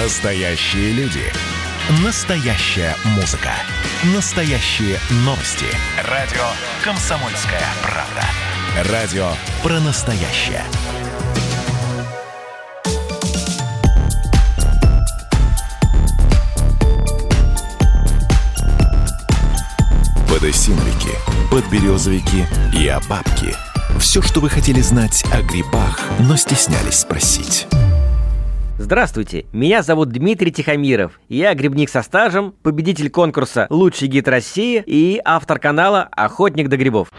Настоящие люди. Настоящая музыка. Настоящие новости. Радио «Комсомольская правда». Радио про настоящее. Подосиновики, подберезовики и обабки. Все, что вы хотели знать о грибах, но стеснялись спросить. Здравствуйте, меня зовут Дмитрий Тихомиров. Я грибник со стажем, победитель конкурса «Лучший гид России» и автор канала «Охотник до грибов».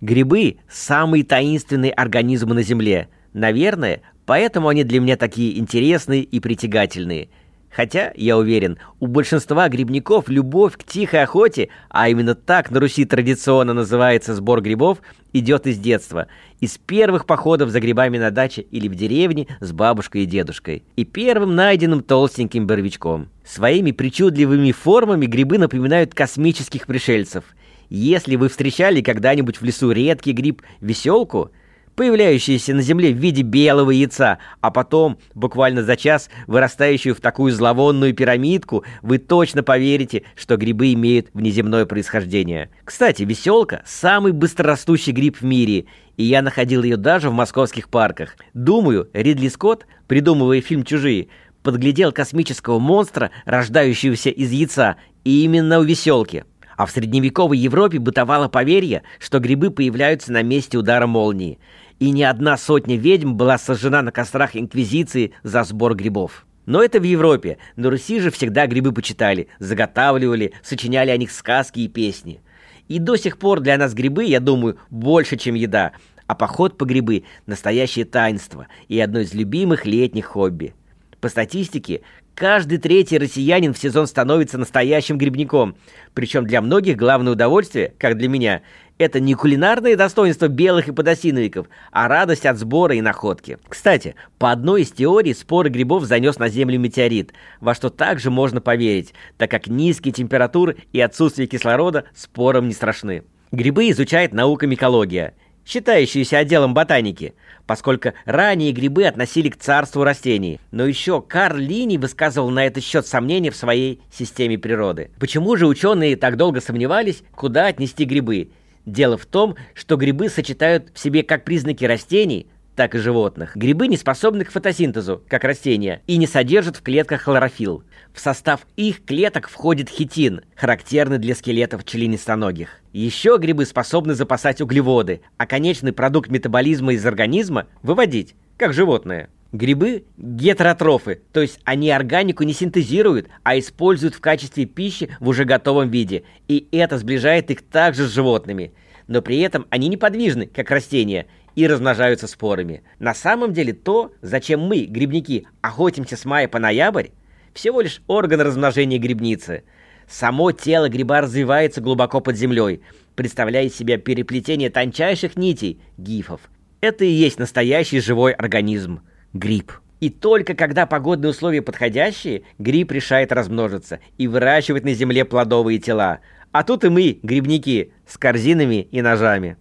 Грибы – самые таинственные организмы на Земле. Наверное, поэтому они для меня такие интересные и притягательные – Хотя, я уверен, у большинства грибников любовь к тихой охоте, а именно так на Руси традиционно называется сбор грибов, идет из детства, из первых походов за грибами на даче или в деревне с бабушкой и дедушкой, и первым найденным толстеньким боровичком. Своими причудливыми формами грибы напоминают космических пришельцев. Если вы встречали когда-нибудь в лесу редкий гриб веселку – появляющаяся на Земле в виде белого яйца, а потом, буквально за час, вырастающую в такую зловонную пирамидку, вы точно поверите, что грибы имеют внеземное происхождение. Кстати, веселка – самый быстрорастущий гриб в мире, и я находил ее даже в московских парках. Думаю, Ридли Скотт, придумывая фильм «Чужие», подглядел космического монстра, рождающегося из яйца, и именно у веселки. А в средневековой Европе бытовало поверье, что грибы появляются на месте удара молнии и не одна сотня ведьм была сожжена на кострах Инквизиции за сбор грибов. Но это в Европе. На Руси же всегда грибы почитали, заготавливали, сочиняли о них сказки и песни. И до сих пор для нас грибы, я думаю, больше, чем еда. А поход по грибы – настоящее таинство и одно из любимых летних хобби. По статистике, каждый третий россиянин в сезон становится настоящим грибником. Причем для многих главное удовольствие, как для меня, это не кулинарное достоинство белых и подосиновиков, а радость от сбора и находки. Кстати, по одной из теорий споры грибов занес на Землю метеорит, во что также можно поверить, так как низкие температуры и отсутствие кислорода спорам не страшны. Грибы изучает наука микология – считающиеся отделом ботаники, поскольку ранее грибы относили к царству растений. Но еще Карл Лини высказывал на этот счет сомнения в своей системе природы. Почему же ученые так долго сомневались, куда отнести грибы? Дело в том, что грибы сочетают в себе как признаки растений, так и животных. Грибы не способны к фотосинтезу, как растения, и не содержат в клетках хлорофилл. В состав их клеток входит хитин, характерный для скелетов членистоногих. Еще грибы способны запасать углеводы, а конечный продукт метаболизма из организма выводить, как животные. Грибы – гетеротрофы, то есть они органику не синтезируют, а используют в качестве пищи в уже готовом виде, и это сближает их также с животными. Но при этом они неподвижны, как растения, и размножаются спорами. На самом деле то, зачем мы, грибники, охотимся с мая по ноябрь, всего лишь орган размножения грибницы. Само тело гриба развивается глубоко под землей, представляя из себя переплетение тончайших нитей, гифов. Это и есть настоящий живой организм – гриб. И только когда погодные условия подходящие, гриб решает размножиться и выращивать на земле плодовые тела. А тут и мы, грибники, с корзинами и ножами.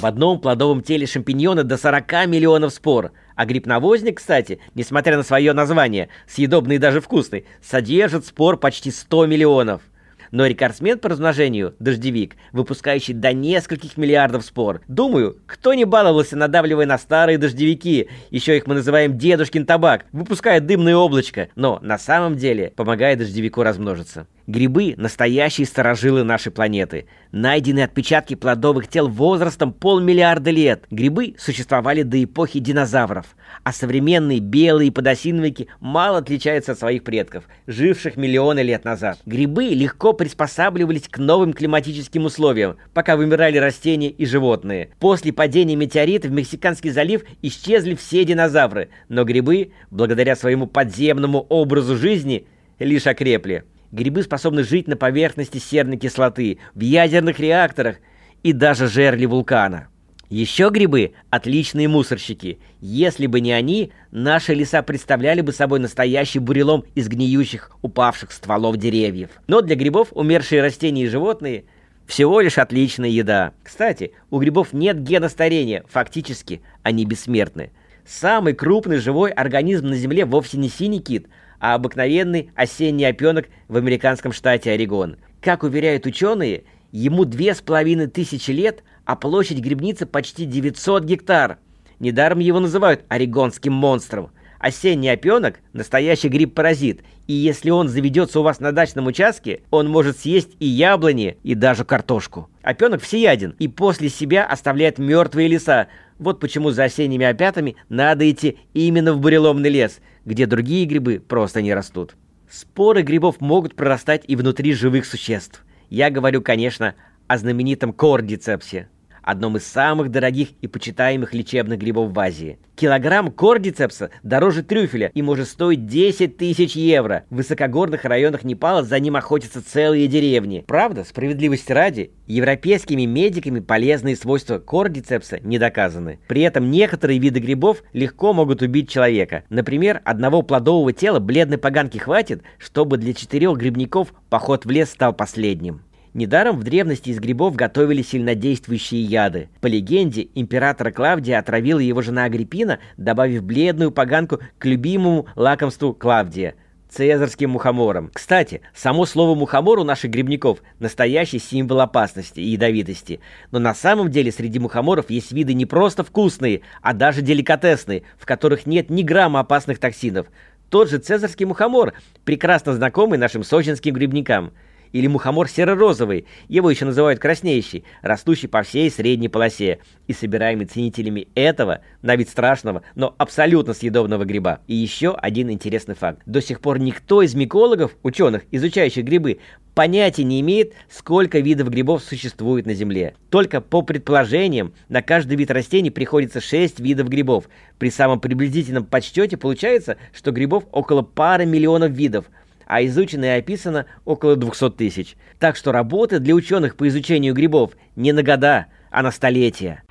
В одном плодовом теле шампиньона до 40 миллионов спор. А гриб-навозник, кстати, несмотря на свое название, съедобный и даже вкусный, содержит спор почти 100 миллионов. Но рекордсмен по размножению – дождевик, выпускающий до нескольких миллиардов спор. Думаю, кто не баловался, надавливая на старые дождевики, еще их мы называем дедушкин табак, выпуская дымное облачко, но на самом деле помогает дождевику размножиться. Грибы – настоящие сторожилы нашей планеты. Найдены отпечатки плодовых тел возрастом полмиллиарда лет. Грибы существовали до эпохи динозавров, а современные белые подосиновики мало отличаются от своих предков, живших миллионы лет назад. Грибы легко приспосабливались к новым климатическим условиям, пока вымирали растения и животные. После падения метеорита в Мексиканский залив исчезли все динозавры, но грибы, благодаря своему подземному образу жизни, лишь окрепли. Грибы способны жить на поверхности серной кислоты, в ядерных реакторах и даже жерле вулкана. Еще грибы – отличные мусорщики. Если бы не они, наши леса представляли бы собой настоящий бурелом из гниющих, упавших стволов деревьев. Но для грибов умершие растения и животные – всего лишь отличная еда. Кстати, у грибов нет гена старения, фактически они бессмертны. Самый крупный живой организм на Земле вовсе не синий кит, а обыкновенный осенний опенок в американском штате Орегон. Как уверяют ученые, ему две с половиной тысячи лет, а площадь грибницы почти 900 гектар. Недаром его называют орегонским монстром. Осенний опенок – настоящий гриб-паразит, и если он заведется у вас на дачном участке, он может съесть и яблони, и даже картошку. Опенок всеяден и после себя оставляет мертвые леса. Вот почему за осенними опятами надо идти именно в буреломный лес, где другие грибы просто не растут. Споры грибов могут прорастать и внутри живых существ. Я говорю, конечно, о знаменитом кордицепсе одном из самых дорогих и почитаемых лечебных грибов в Азии. Килограмм кордицепса дороже трюфеля и может стоить 10 тысяч евро. В высокогорных районах Непала за ним охотятся целые деревни. Правда, справедливости ради, европейскими медиками полезные свойства кордицепса не доказаны. При этом некоторые виды грибов легко могут убить человека. Например, одного плодового тела бледной поганки хватит, чтобы для четырех грибников поход в лес стал последним. Недаром в древности из грибов готовили сильнодействующие яды. По легенде, императора Клавдия отравила его жена Агриппина, добавив бледную поганку к любимому лакомству Клавдия – цезарским мухомором. Кстати, само слово «мухомор» у наших грибников – настоящий символ опасности и ядовитости. Но на самом деле среди мухоморов есть виды не просто вкусные, а даже деликатесные, в которых нет ни грамма опасных токсинов. Тот же цезарский мухомор, прекрасно знакомый нашим сочинским грибникам – или мухомор серо-розовый, его еще называют краснеющий, растущий по всей средней полосе и собираемый ценителями этого, на вид страшного, но абсолютно съедобного гриба. И еще один интересный факт. До сих пор никто из микологов, ученых, изучающих грибы, понятия не имеет, сколько видов грибов существует на Земле. Только по предположениям, на каждый вид растений приходится 6 видов грибов. При самом приблизительном подсчете получается, что грибов около пары миллионов видов – а изучено и описано около 200 тысяч. Так что работы для ученых по изучению грибов не на года, а на столетия.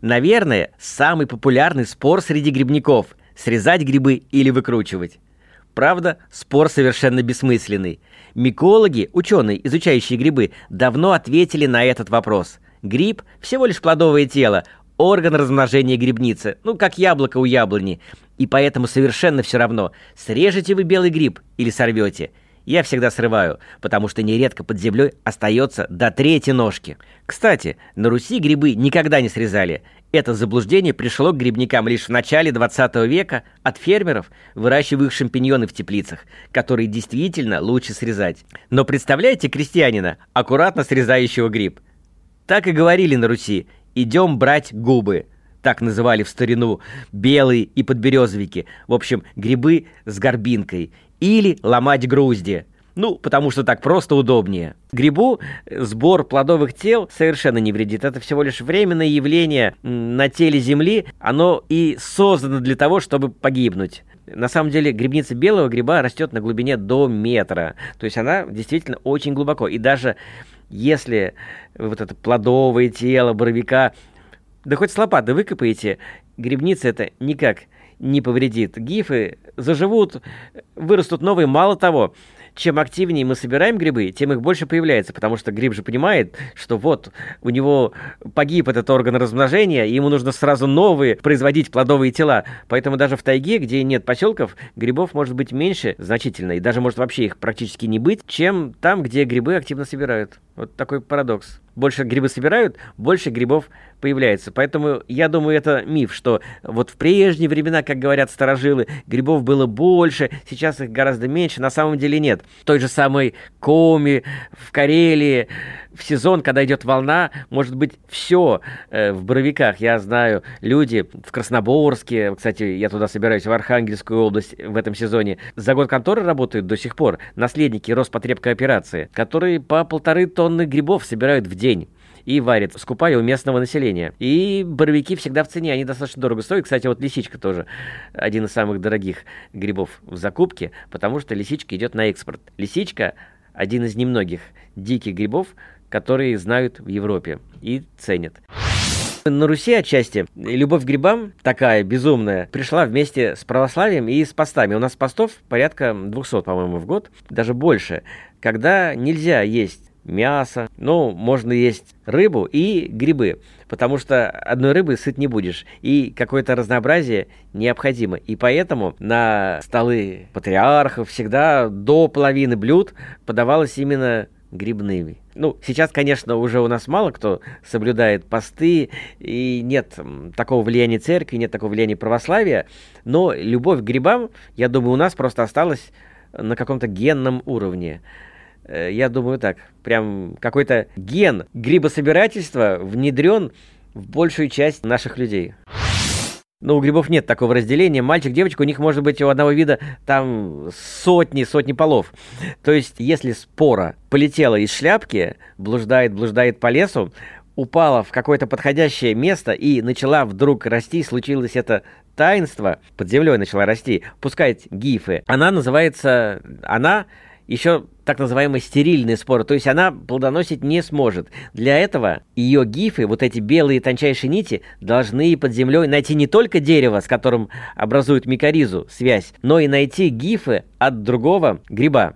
Наверное, самый популярный спор среди грибников – срезать грибы или выкручивать. Правда, спор совершенно бессмысленный. Микологи, ученые, изучающие грибы, давно ответили на этот вопрос. Гриб – всего лишь плодовое тело, орган размножения грибницы, ну, как яблоко у яблони. И поэтому совершенно все равно, срежете вы белый гриб или сорвете. Я всегда срываю, потому что нередко под землей остается до третьей ножки. Кстати, на Руси грибы никогда не срезали. Это заблуждение пришло к грибникам лишь в начале 20 века от фермеров, выращивающих шампиньоны в теплицах, которые действительно лучше срезать. Но представляете крестьянина, аккуратно срезающего гриб? Так и говорили на Руси «идем брать губы» так называли в старину, белые и подберезовики, в общем, грибы с горбинкой, или ломать грузди. Ну, потому что так просто удобнее. Грибу сбор плодовых тел совершенно не вредит. Это всего лишь временное явление на теле Земли. Оно и создано для того, чтобы погибнуть. На самом деле грибница белого гриба растет на глубине до метра. То есть она действительно очень глубоко. И даже если вот это плодовое тело боровика да хоть с лопаты выкопаете, грибница это никак не повредит. Гифы заживут, вырастут новые. Мало того, чем активнее мы собираем грибы, тем их больше появляется, потому что гриб же понимает, что вот у него погиб этот орган размножения, и ему нужно сразу новые производить плодовые тела. Поэтому даже в тайге, где нет поселков, грибов может быть меньше значительно, и даже может вообще их практически не быть, чем там, где грибы активно собирают. Вот такой парадокс. Больше грибы собирают, больше грибов появляется. Поэтому я думаю, это миф, что вот в прежние времена, как говорят старожилы, грибов было больше, сейчас их гораздо меньше. На самом деле нет. В той же самой Коми, в Карелии, в сезон, когда идет волна, может быть все э, в Боровиках. Я знаю, люди в Красноборске, кстати, я туда собираюсь, в Архангельскую область в этом сезоне, за год конторы работают до сих пор наследники Роспотребкооперации, которые по полторы тонны грибов собирают в день и варят, скупая у местного населения. И боровики всегда в цене, они достаточно дорого стоят. Кстати, вот лисичка тоже один из самых дорогих грибов в закупке, потому что лисичка идет на экспорт. Лисичка один из немногих диких грибов, которые знают в Европе и ценят. На Руси отчасти любовь к грибам, такая безумная, пришла вместе с православием и с постами. У нас постов порядка 200, по-моему, в год, даже больше, когда нельзя есть мясо, ну, можно есть рыбу и грибы, потому что одной рыбы сыт не будешь, и какое-то разнообразие необходимо. И поэтому на столы патриархов всегда до половины блюд подавалось именно грибными. Ну, сейчас, конечно, уже у нас мало кто соблюдает посты, и нет такого влияния церкви, нет такого влияния православия, но любовь к грибам, я думаю, у нас просто осталась на каком-то генном уровне. Э, я думаю так, прям какой-то ген грибособирательства внедрен в большую часть наших людей. Но у грибов нет такого разделения. Мальчик, девочка, у них может быть у одного вида там сотни, сотни полов. То есть, если спора полетела из шляпки, блуждает, блуждает по лесу, упала в какое-то подходящее место и начала вдруг расти, случилось это таинство, под землей начала расти, пускать гифы. Она называется, она еще так называемые стерильные споры, то есть она плодоносить не сможет. Для этого ее гифы, вот эти белые тончайшие нити, должны под землей найти не только дерево, с которым образуют микоризу, связь, но и найти гифы от другого гриба.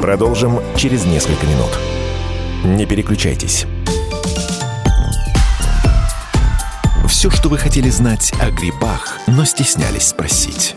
Продолжим через несколько минут. Не переключайтесь. Все, что вы хотели знать о грибах, но стеснялись спросить.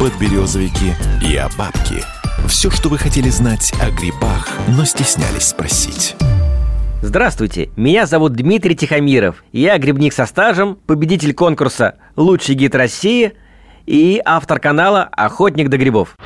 Подберезовики и обабки. Все, что вы хотели знать о грибах, но стеснялись спросить. Здравствуйте, меня зовут Дмитрий Тихомиров. Я грибник со стажем, победитель конкурса «Лучший гид России» и автор канала «Охотник до грибов».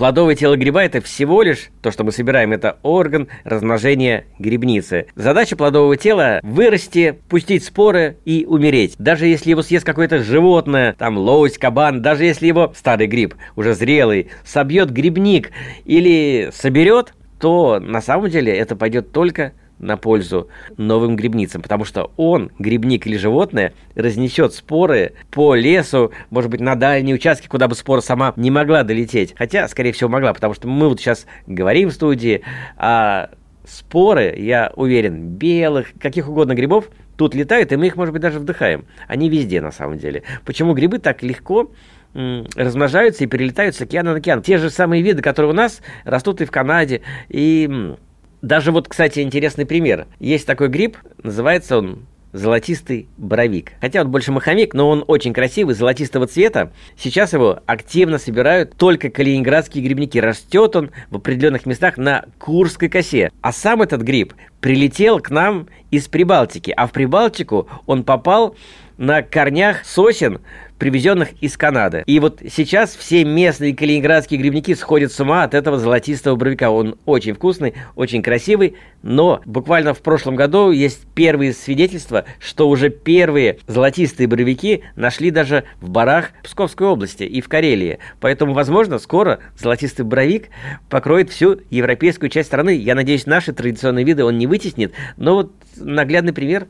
Плодовое тело гриба – это всего лишь, то, что мы собираем, это орган размножения грибницы. Задача плодового тела – вырасти, пустить споры и умереть. Даже если его съест какое-то животное, там лось, кабан, даже если его старый гриб, уже зрелый, собьет грибник или соберет, то на самом деле это пойдет только на пользу новым грибницам, потому что он, грибник или животное, разнесет споры по лесу, может быть, на дальние участки, куда бы спора сама не могла долететь. Хотя, скорее всего, могла, потому что мы вот сейчас говорим в студии, а споры, я уверен, белых, каких угодно грибов тут летают, и мы их, может быть, даже вдыхаем. Они везде, на самом деле. Почему грибы так легко размножаются и перелетают с океана на океан? Те же самые виды, которые у нас растут и в Канаде, и даже вот, кстати, интересный пример. Есть такой гриб, называется он золотистый боровик. Хотя он больше маховик, но он очень красивый, золотистого цвета. Сейчас его активно собирают только калининградские грибники. Растет он в определенных местах на Курской косе. А сам этот гриб прилетел к нам из Прибалтики. А в Прибалтику он попал на корнях сосен привезенных из Канады. И вот сейчас все местные калининградские грибники сходят с ума от этого золотистого боровика. Он очень вкусный, очень красивый, но буквально в прошлом году есть первые свидетельства, что уже первые золотистые боровики нашли даже в барах Псковской области и в Карелии. Поэтому, возможно, скоро золотистый боровик покроет всю европейскую часть страны. Я надеюсь, наши традиционные виды он не вытеснит. Но вот наглядный пример,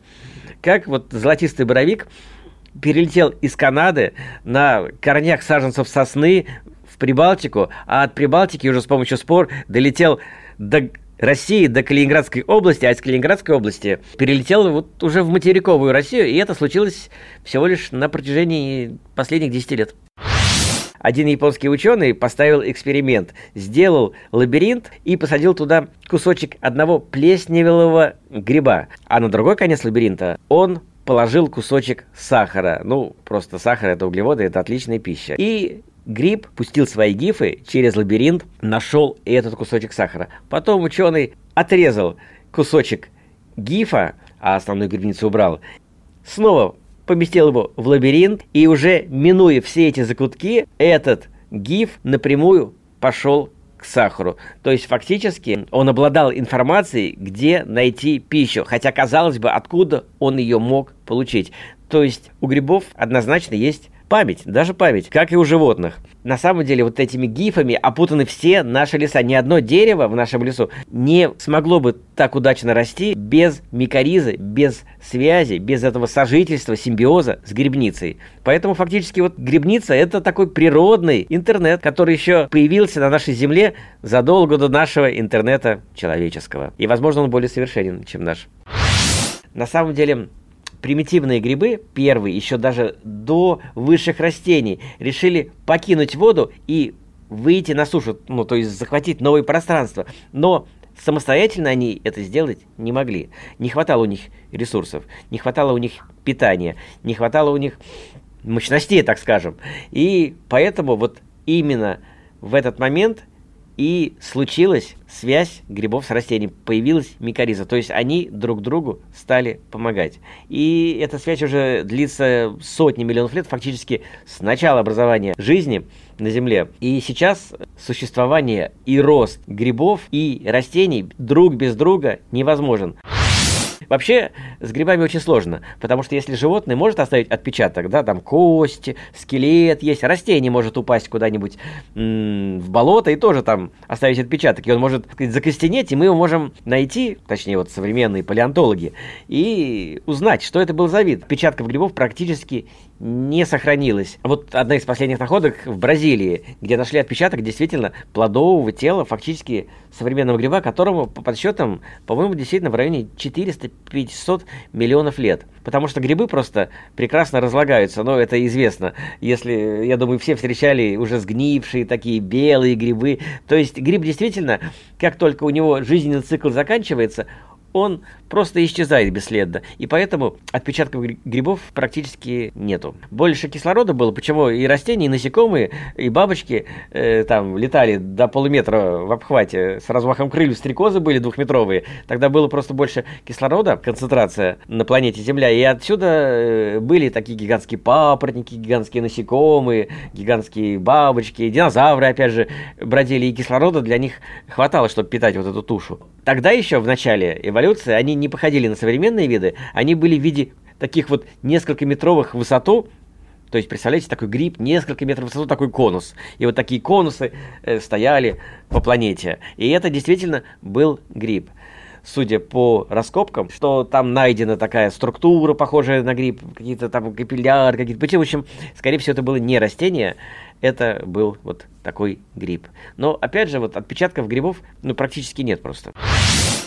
как вот золотистый боровик перелетел из Канады на корнях саженцев сосны в Прибалтику, а от Прибалтики уже с помощью спор долетел до России, до Калининградской области, а из Калининградской области перелетел вот уже в материковую Россию, и это случилось всего лишь на протяжении последних 10 лет. Один японский ученый поставил эксперимент, сделал лабиринт и посадил туда кусочек одного плесневелого гриба, а на другой конец лабиринта он положил кусочек сахара. Ну, просто сахар – это углеводы, это отличная пища. И гриб пустил свои гифы через лабиринт, нашел этот кусочек сахара. Потом ученый отрезал кусочек гифа, а основную грибницу убрал, снова поместил его в лабиринт, и уже минуя все эти закутки, этот гиф напрямую пошел к сахару. То есть фактически он обладал информацией, где найти пищу, хотя казалось бы, откуда он ее мог получить. То есть у грибов однозначно есть память, даже память, как и у животных. На самом деле вот этими гифами опутаны все наши леса. Ни одно дерево в нашем лесу не смогло бы так удачно расти без микоризы, без связи, без этого сожительства, симбиоза с грибницей. Поэтому фактически вот грибница это такой природный интернет, который еще появился на нашей земле задолго до нашего интернета человеческого. И, возможно, он более совершенен, чем наш. На самом деле, примитивные грибы, первые, еще даже до высших растений, решили покинуть воду и выйти на сушу, ну, то есть захватить новое пространство. Но самостоятельно они это сделать не могли. Не хватало у них ресурсов, не хватало у них питания, не хватало у них мощностей, так скажем. И поэтому вот именно в этот момент и случилась связь грибов с растением, появилась микориза, то есть они друг другу стали помогать. И эта связь уже длится сотни миллионов лет, фактически с начала образования жизни на Земле. И сейчас существование и рост грибов и растений друг без друга невозможен. Вообще, с грибами очень сложно, потому что если животное может оставить отпечаток, да, там кости, скелет есть, растение может упасть куда-нибудь в болото и тоже там оставить отпечаток, и он может сказать, закостенеть, и мы его можем найти, точнее, вот современные палеонтологи, и узнать, что это был за вид. Отпечатков грибов практически не сохранилось. Вот одна из последних находок в Бразилии, где нашли отпечаток действительно плодового тела, фактически современного гриба, которому, по подсчетам, по-моему, действительно в районе 400-500 миллионов лет. Потому что грибы просто прекрасно разлагаются, но это известно. Если, я думаю, все встречали уже сгнившие такие белые грибы. То есть гриб действительно, как только у него жизненный цикл заканчивается, он просто исчезает бесследно. И поэтому отпечатков грибов практически нету. Больше кислорода было, почему и растения, и насекомые, и бабочки э, там летали до полуметра в обхвате, с размахом крыльев стрекозы были двухметровые. Тогда было просто больше кислорода, концентрация на планете Земля. И отсюда э, были такие гигантские папоротники, гигантские насекомые, гигантские бабочки, динозавры, опять же, бродили, и кислорода для них хватало, чтобы питать вот эту тушу. Тогда еще в начале эволюции они не походили на современные виды, они были в виде таких вот несколько метровых высоту, то есть, представляете, такой гриб, несколько метров высоту, такой конус. И вот такие конусы э, стояли по планете. И это действительно был гриб. Судя по раскопкам, что там найдена такая структура, похожая на гриб, какие-то там капилляры, какие-то... В общем, скорее всего, это было не растение, это был вот такой гриб. Но, опять же, вот отпечатков грибов, ну, практически нет просто.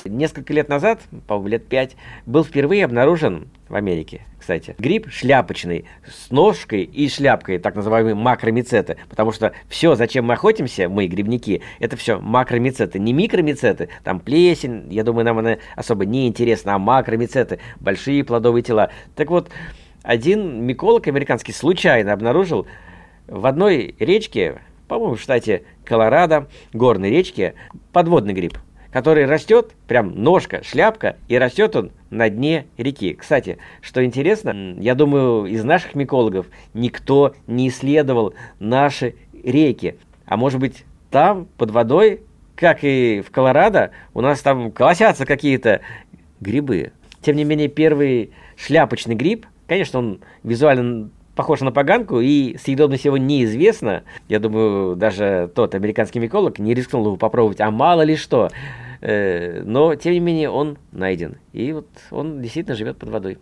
Несколько лет назад, по-моему, лет пять, был впервые обнаружен в Америке, кстати, гриб шляпочный с ножкой и шляпкой, так называемые макромицеты, потому что все, зачем мы охотимся, мы, грибники, это все макромицеты, не микромицеты, там плесень, я думаю, нам она особо не интересна, а макромицеты, большие плодовые тела. Так вот, один миколог американский случайно обнаружил в одной речке, по-моему, в штате Колорадо, горной речке, подводный гриб – который растет, прям ножка, шляпка, и растет он на дне реки. Кстати, что интересно, я думаю, из наших микологов никто не исследовал наши реки. А может быть, там, под водой, как и в Колорадо, у нас там колосятся какие-то грибы. Тем не менее, первый шляпочный гриб, конечно, он визуально похож на поганку, и съедобность его неизвестна. Я думаю, даже тот американский миколог не рискнул его попробовать, а мало ли что. Э, но, тем не менее, он найден. И вот он действительно живет под водой.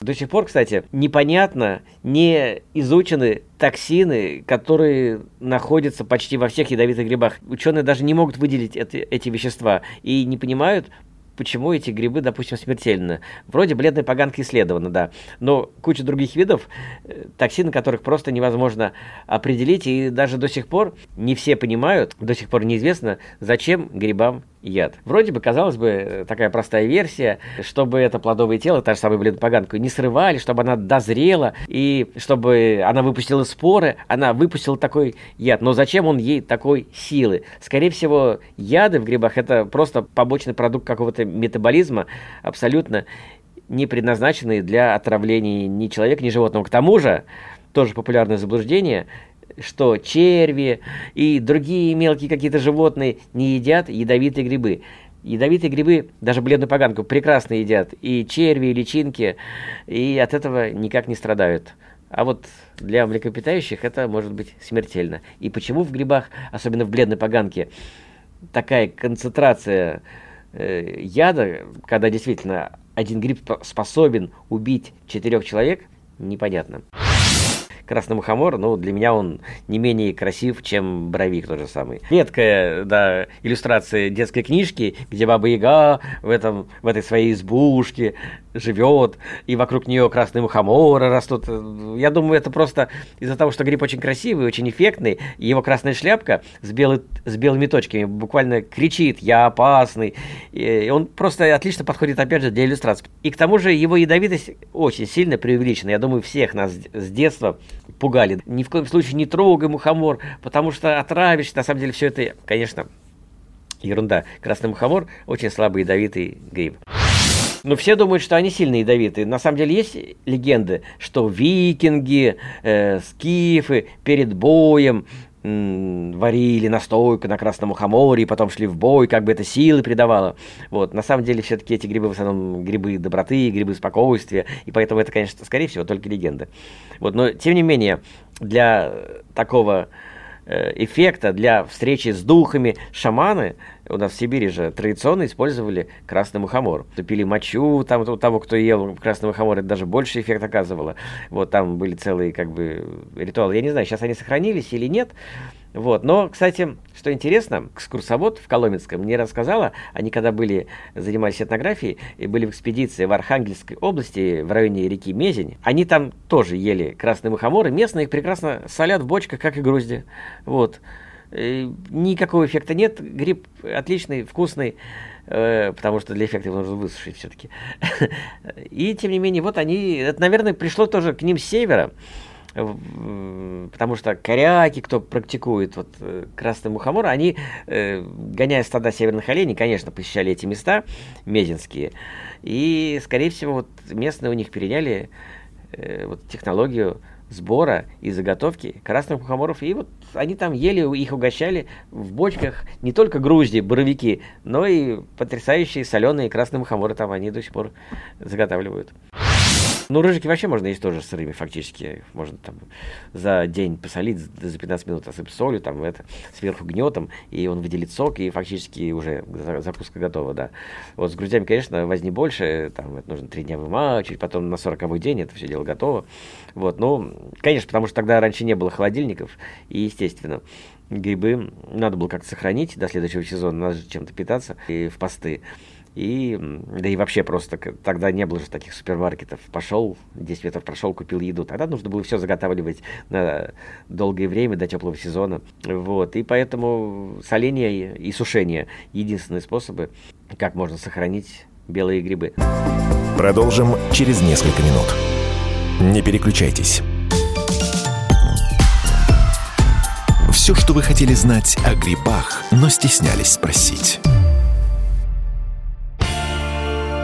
До сих пор, кстати, непонятно, не изучены токсины, которые находятся почти во всех ядовитых грибах. Ученые даже не могут выделить это, эти вещества и не понимают, почему эти грибы, допустим, смертельны. Вроде бледной поганки исследовано, да, но куча других видов, э, токсины которых просто невозможно определить, и даже до сих пор не все понимают, до сих пор неизвестно, зачем грибам яд. Вроде бы, казалось бы, такая простая версия, чтобы это плодовое тело, та же самая бледопоганку, не срывали, чтобы она дозрела, и чтобы она выпустила споры, она выпустила такой яд. Но зачем он ей такой силы? Скорее всего, яды в грибах это просто побочный продукт какого-то метаболизма, абсолютно не предназначенный для отравления ни человека, ни животного. К тому же, тоже популярное заблуждение, что черви и другие мелкие какие-то животные не едят ядовитые грибы. Ядовитые грибы, даже бледную поганку, прекрасно едят. И черви, и личинки, и от этого никак не страдают. А вот для млекопитающих это может быть смертельно. И почему в грибах, особенно в бледной поганке, такая концентрация э, яда, когда действительно один гриб способен убить четырех человек, непонятно. Красный мухомор, ну, для меня он не менее красив, чем боровик тот же самый. Редкая, да, иллюстрация детской книжки, где Баба Яга в, этом, в этой своей избушке живет, и вокруг нее красные мухоморы растут. Я думаю, это просто из-за того, что гриб очень красивый, очень эффектный, и его красная шляпка с, белый, с белыми точками буквально кричит «Я опасный!» И он просто отлично подходит, опять же, для иллюстрации. И к тому же его ядовитость очень сильно преувеличена. Я думаю, всех нас с детства пугали. Ни в коем случае не трогай мухомор, потому что отравишься. На самом деле все это, конечно, ерунда. Красный мухомор очень слабый ядовитый гриб. Но все думают, что они сильно ядовитые. На самом деле есть легенды, что викинги, э, скифы перед боем варили настойку на красном мухоморе, и потом шли в бой, как бы это силы придавало. Вот. На самом деле, все-таки эти грибы в основном грибы доброты, грибы спокойствия, и поэтому это, конечно, скорее всего, только легенда. Вот. Но, тем не менее, для такого э, эффекта, для встречи с духами шаманы у нас в Сибири же традиционно использовали красный мухомор. Тупили мочу там у того, кто ел красный мухомор, это даже больше эффект оказывало. Вот там были целые как бы ритуалы. Я не знаю, сейчас они сохранились или нет. Вот. Но, кстати, что интересно, экскурсовод в Коломенском мне рассказала, они когда были, занимались этнографией, и были в экспедиции в Архангельской области, в районе реки Мезень, они там тоже ели красные мухоморы, местные их прекрасно солят в бочках, как и грузди. Вот. Э, никакого эффекта нет. Гриб отличный, вкусный, э, потому что для эффекта его нужно высушить все-таки. И, тем не менее, вот они, это, наверное, пришло тоже к ним с севера, потому что коряки, кто практикует вот э, красный мухомор, они, гоняя стада северных оленей, конечно, посещали эти места мезинские, и, скорее всего, вот местные у них переняли вот технологию сбора и заготовки красных мухоморов. И вот они там ели, их угощали в бочках не только грузди, боровики, но и потрясающие соленые красные мухоморы там они до сих пор заготавливают. Ну, рыжики вообще можно есть тоже сырыми, фактически. Можно там за день посолить, за 15 минут осыпать солью, там это, сверху гнетом, и он выделит сок, и фактически уже закуска готова, да. Вот с грудями, конечно, возни больше, там это нужно три дня вымачивать, потом на 40 день это все дело готово. Вот, ну, конечно, потому что тогда раньше не было холодильников, и, естественно, грибы надо было как-то сохранить до следующего сезона, надо же чем-то питаться, и в посты. И, да и вообще просто тогда не было же таких супермаркетов. Пошел, 10 метров прошел, купил еду. Тогда нужно было все заготавливать на долгое время, до теплого сезона. Вот. И поэтому соление и сушение – единственные способы, как можно сохранить белые грибы. Продолжим через несколько минут. Не переключайтесь. Все, что вы хотели знать о грибах, но стеснялись спросить.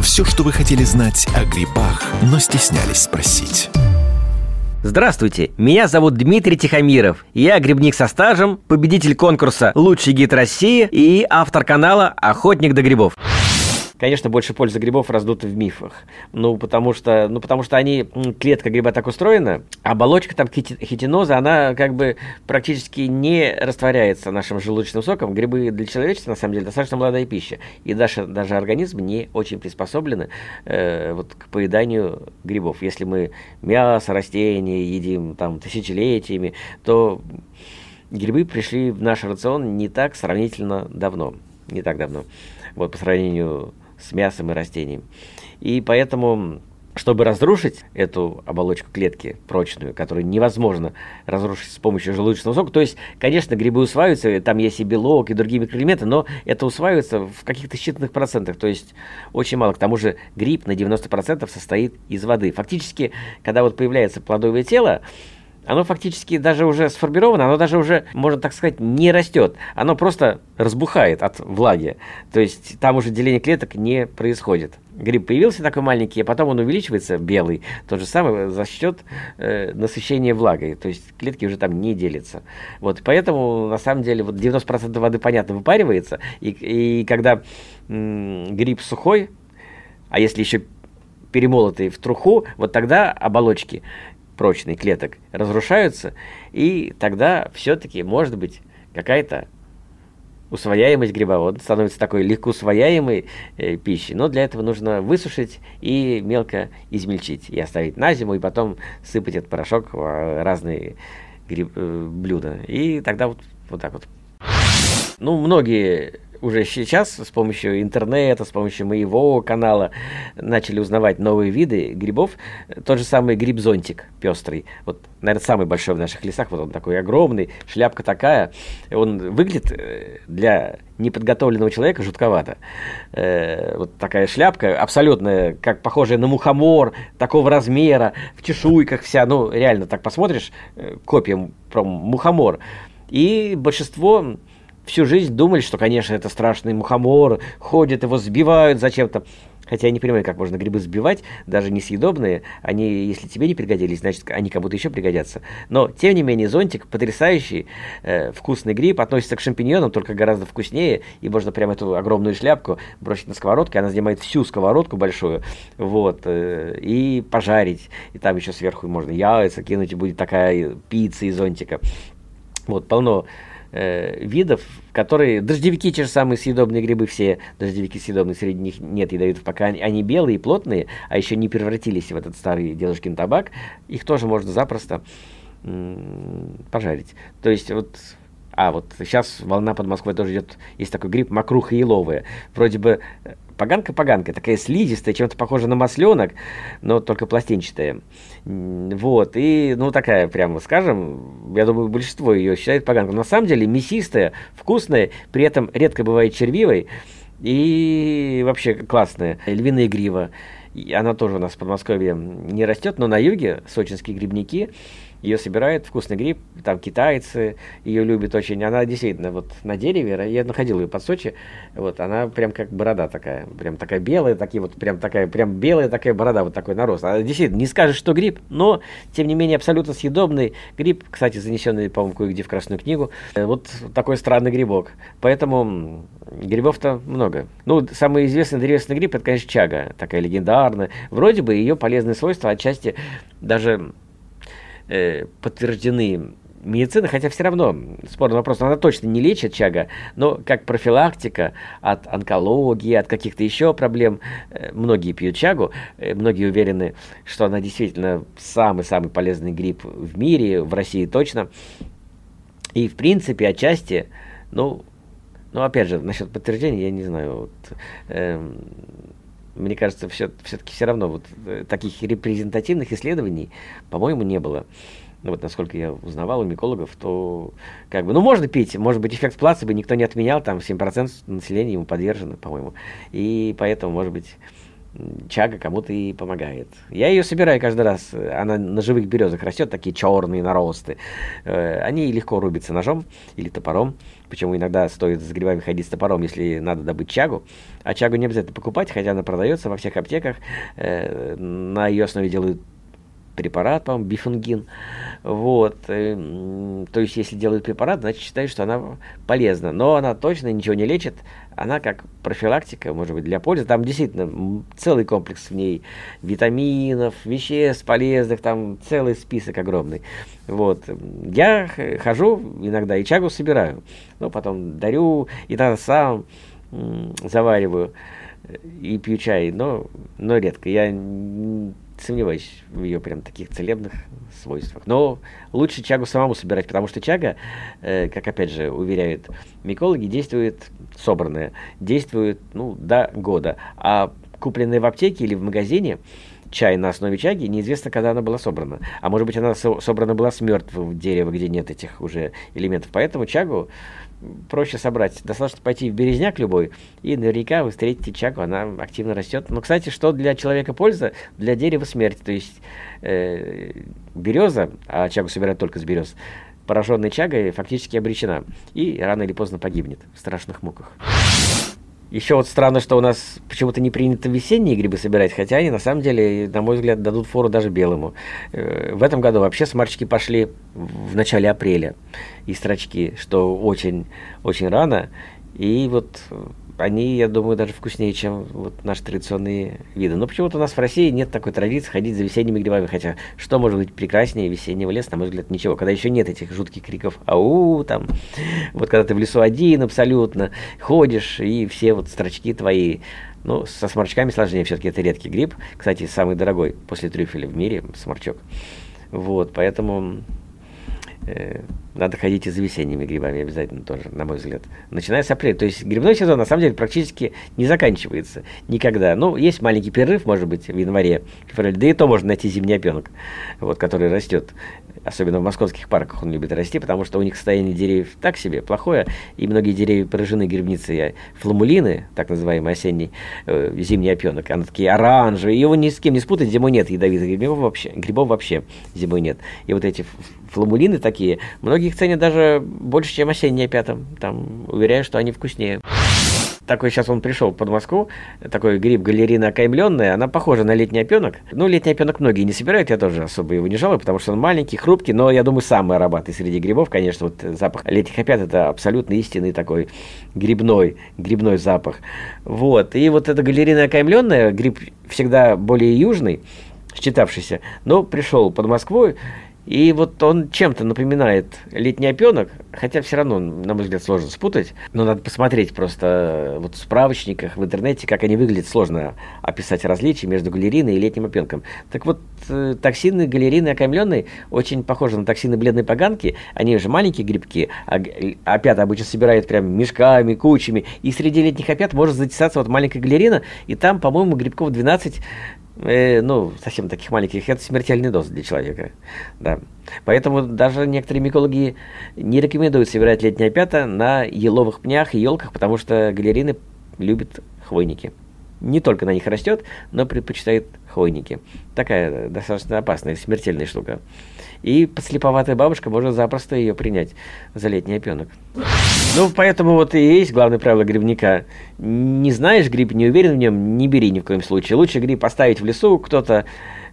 все, что вы хотели знать о грибах, но стеснялись спросить. Здравствуйте, меня зовут Дмитрий Тихомиров. Я грибник со стажем, победитель конкурса «Лучший гид России» и автор канала «Охотник до грибов». Конечно, больше пользы грибов раздуты в мифах. Ну, потому что, ну, потому что они, клетка гриба так устроена, оболочка там хитиноза, она как бы практически не растворяется нашим желудочным соком. Грибы для человечества, на самом деле, достаточно молодая пища. И даже, даже организм не очень приспособлены э, вот, к поеданию грибов. Если мы мясо, растения едим там тысячелетиями, то грибы пришли в наш рацион не так сравнительно давно. Не так давно. Вот по сравнению с мясом и растением. И поэтому чтобы разрушить эту оболочку клетки прочную, которую невозможно разрушить с помощью желудочного сока, то есть, конечно, грибы усваиваются, там есть и белок, и другие микроэлементы, но это усваивается в каких-то считанных процентах, то есть очень мало. К тому же гриб на 90% состоит из воды. Фактически, когда вот появляется плодовое тело, оно фактически даже уже сформировано, оно даже уже, можно так сказать, не растет. Оно просто разбухает от влаги. То есть там уже деление клеток не происходит. Гриб появился такой маленький, а потом он увеличивается, белый, то же самое за счет э, насыщения влагой. То есть клетки уже там не делятся. Вот, поэтому, на самом деле, вот 90% воды, понятно, выпаривается. И, и когда м- гриб сухой, а если еще перемолотый в труху, вот тогда оболочки прочный клеток разрушаются, и тогда все-таки может быть какая-то усвояемость гриба, он становится такой легко усвояемой э, пищей, но для этого нужно высушить и мелко измельчить, и оставить на зиму, и потом сыпать этот порошок в разные гриб, э, блюда. И тогда вот, вот так вот. Ну, многие уже сейчас с помощью интернета, с помощью моего канала начали узнавать новые виды грибов. Тот же самый гриб-зонтик пестрый. Вот, наверное, самый большой в наших лесах. Вот он такой огромный, шляпка такая. Он выглядит э, для неподготовленного человека жутковато. Э, вот такая шляпка, абсолютно как похожая на мухомор, такого размера, в чешуйках вся. Ну, реально, так посмотришь, э, копия про мухомор. И большинство всю жизнь думали, что, конечно, это страшный мухомор, ходят, его сбивают зачем-то. Хотя я не понимаю, как можно грибы сбивать, даже несъедобные. Они, если тебе не пригодились, значит, они кому-то еще пригодятся. Но, тем не менее, зонтик потрясающий, э, вкусный гриб, относится к шампиньонам, только гораздо вкуснее. И можно прямо эту огромную шляпку бросить на сковородку, она занимает всю сковородку большую, вот, э, и пожарить. И там еще сверху можно яйца кинуть, и будет такая пицца из зонтика. Вот, полно э, видов, которые... Дождевики, те же самые съедобные грибы, все дождевики съедобные, среди них нет ядовитых, пока они, они белые и плотные, а еще не превратились в этот старый дедушкин табак, их тоже можно запросто м- пожарить. То есть вот а, вот сейчас волна под Москвой тоже идет, есть такой гриб мокруха еловая. Вроде бы э, поганка-поганка, такая слизистая, чем-то похожа на масленок, но только пластинчатая. Вот, и, ну, такая, прямо скажем, я думаю, большинство ее считает поганкой. На самом деле мясистая, вкусная, при этом редко бывает червивой и вообще классная. Львиная грива, она тоже у нас в Подмосковье не растет, но на юге сочинские грибники – ее собирает вкусный гриб, там китайцы ее любят очень. Она действительно вот на дереве, я находил ее под Сочи, вот она прям как борода такая, прям такая белая, такие вот прям такая, прям белая такая борода, вот такой нарост. А действительно, не скажешь, что гриб, но тем не менее абсолютно съедобный гриб, кстати, занесенный, по-моему, кое-где в Красную книгу. Э, вот такой странный грибок. Поэтому грибов-то много. Ну, самый известный древесный гриб, это, конечно, чага, такая легендарная. Вроде бы ее полезные свойства отчасти даже э, подтверждены медицины, хотя все равно спорный вопрос, она точно не лечит чага, но как профилактика от онкологии, от каких-то еще проблем, э, многие пьют чагу, э, многие уверены, что она действительно самый-самый полезный гриб в мире, в России точно. И в принципе, отчасти, ну, ну опять же, насчет подтверждения, я не знаю, вот, э, мне кажется, все, все-таки все равно вот э, таких репрезентативных исследований, по-моему, не было. Ну, вот насколько я узнавал у микологов, то как бы, ну, можно пить, может быть, эффект плацебо никто не отменял, там 7% населения ему подвержено, по-моему. И поэтому, может быть, чага кому-то и помогает. Я ее собираю каждый раз. Она на живых березах растет, такие черные наросты. Э, они легко рубятся ножом или топором. Почему иногда стоит с грибами ходить с топором, если надо добыть чагу. А чагу не обязательно покупать, хотя она продается во всех аптеках. Э, на ее основе делают препарат, по-моему, бифунгин. Вот. То есть, если делают препарат, значит, считают, что она полезна. Но она точно ничего не лечит. Она как профилактика, может быть, для пользы. Там действительно целый комплекс в ней витаминов, веществ полезных, там целый список огромный. Вот. Я хожу иногда и чагу собираю. Ну, потом дарю, и тогда сам завариваю и пью чай, но, но редко. Я сомневаюсь в ее прям таких целебных свойствах. Но лучше чагу самому собирать, потому что чага, э, как опять же уверяют микологи, действует собранная, действует ну, до года. А купленная в аптеке или в магазине чай на основе чаги, неизвестно, когда она была собрана. А может быть, она собрана была с мертвого дерева, где нет этих уже элементов. Поэтому чагу проще собрать. Достаточно пойти в березняк любой, и наверняка вы встретите чаку, она активно растет. Но, кстати, что для человека польза, для дерева смерть. То есть э, береза, а чагу собирают только с берез, пораженной чагой фактически обречена. И рано или поздно погибнет в страшных муках. Еще вот странно, что у нас почему-то не принято весенние грибы собирать, хотя они на самом деле, на мой взгляд, дадут фору даже белому. Э, в этом году вообще смарчики пошли в начале апреля и строчки, что очень, очень рано. И вот они, я думаю, даже вкуснее, чем вот наши традиционные виды. Но почему-то у нас в России нет такой традиции ходить за весенними грибами, хотя что может быть прекраснее весеннего леса, на мой взгляд, ничего. Когда еще нет этих жутких криков «Ау!» там, вот когда ты в лесу один абсолютно, ходишь, и все вот строчки твои, ну, со сморчками сложнее, все-таки это редкий гриб. Кстати, самый дорогой после трюфеля в мире сморчок. Вот, поэтому надо ходить и за весенними грибами обязательно тоже, на мой взгляд. Начиная с апреля. То есть грибной сезон на самом деле практически не заканчивается никогда. Ну, есть маленький перерыв, может быть, в январе, феврале. Да и то можно найти зимний опенок, вот, который растет. Особенно в московских парках он любит расти, потому что у них состояние деревьев так себе, плохое. И многие деревья поражены грибницей фламулины, так называемый осенний э, зимний опенок. Они такие оранжевые. Его ни с кем не спутать, зимой нет ядовитых грибов вообще. Грибов вообще зимой нет. И вот эти фламулины такие, многие их ценят даже больше, чем осенние опята. Там уверяю, что они вкуснее такой сейчас он пришел под Москву, такой гриб галерина окаймленная, она похожа на летний опенок. Ну, летний опенок многие не собирают, я тоже особо его не жалую, потому что он маленький, хрупкий, но я думаю, самый ароматный среди грибов, конечно, вот запах летних опят это абсолютно истинный такой грибной, грибной запах. Вот, и вот эта галерина окаймленная, гриб всегда более южный, считавшийся, но пришел под Москву, и вот он чем-то напоминает летний опенок, хотя все равно, на мой взгляд, сложно спутать. Но надо посмотреть просто вот в справочниках, в интернете, как они выглядят. Сложно описать различия между галериной и летним опенком. Так вот, э, токсины галерины окаймленной очень похожи на токсины бледной поганки. Они же маленькие грибки, а опята обычно собирают прям мешками, кучами. И среди летних опят может затесаться вот маленькая галерина, и там, по-моему, грибков 12 э, ну, совсем таких маленьких, это смертельный доз для человека. Да. Поэтому даже некоторые микологи не рекомендуют собирать летние опята на еловых пнях и елках, потому что галерины любят хвойники. Не только на них растет, но предпочитает хвойники. Такая достаточно опасная, смертельная штука. И подслеповатая бабушка может запросто ее принять за летний опенок. Ну, поэтому вот и есть главное правило грибника. Не знаешь гриб, не уверен в нем, не бери ни в коем случае. Лучше гриб поставить в лесу, кто-то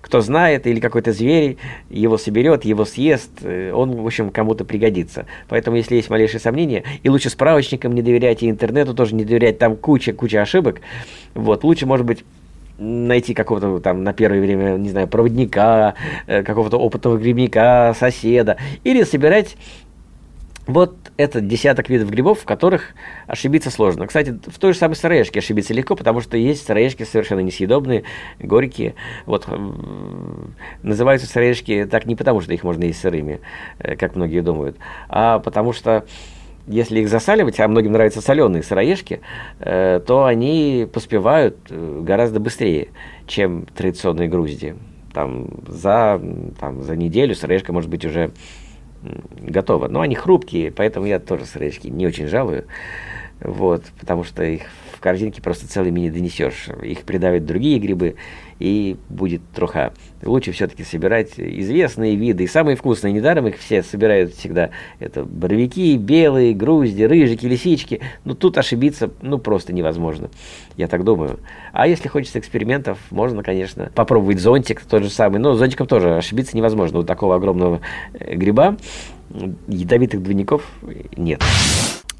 кто знает, или какой-то зверь его соберет, его съест, э, он, в общем, кому-то пригодится. Поэтому, если есть малейшие сомнения, и лучше справочникам не доверять, и интернету тоже не доверять, там куча-куча ошибок, вот, лучше, может быть, найти какого-то там на первое время, не знаю, проводника, э, какого-то опытного грибника, соседа, или собирать вот это десяток видов грибов, в которых ошибиться сложно. Кстати, в той же самой сыроежке ошибиться легко, потому что есть сыроежки совершенно несъедобные, горькие. Вот называются сыроежки так не потому, что их можно есть сырыми, э, как многие думают, а потому что если их засаливать, а многим нравятся соленые сыроежки, э, то они поспевают э, гораздо быстрее, чем традиционные грузди. Там за, там, за неделю сыроежка может быть уже готова. Но они хрупкие, поэтому я тоже сыроежки не очень жалую. Вот, потому что их в корзинке просто целыми не донесешь. Их придавят другие грибы, и будет троха. Лучше все-таки собирать известные виды, и самые вкусные. Недаром их все собирают всегда. Это боровики, белые, грузди, рыжики, лисички. Ну, тут ошибиться, ну, просто невозможно. Я так думаю. А если хочется экспериментов, можно, конечно, попробовать зонтик, тот же самый. Но зонтиком тоже ошибиться невозможно. У такого огромного э, гриба ядовитых двойников нет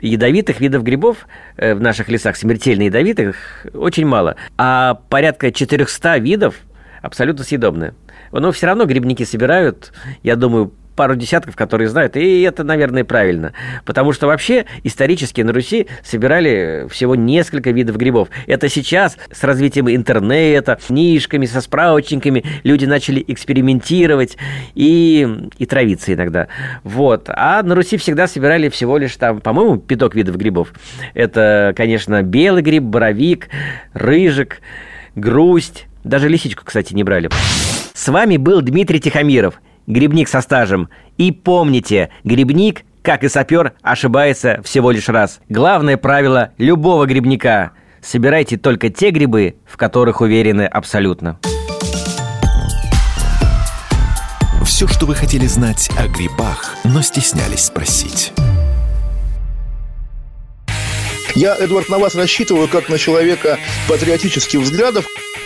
ядовитых видов грибов э, в наших лесах, смертельно ядовитых, очень мало. А порядка 400 видов абсолютно съедобные. Но все равно грибники собирают, я думаю, пару десятков, которые знают, и это, наверное, правильно. Потому что вообще исторически на Руси собирали всего несколько видов грибов. Это сейчас с развитием интернета, книжками, со справочниками люди начали экспериментировать и, и травиться иногда. Вот. А на Руси всегда собирали всего лишь там, по-моему, пяток видов грибов. Это, конечно, белый гриб, боровик, рыжик, грусть. Даже лисичку, кстати, не брали. С вами был Дмитрий Тихомиров грибник со стажем. И помните, грибник, как и сапер, ошибается всего лишь раз. Главное правило любого грибника – собирайте только те грибы, в которых уверены абсолютно. Все, что вы хотели знать о грибах, но стеснялись спросить. Я, Эдвард, на вас рассчитываю как на человека патриотических взглядов.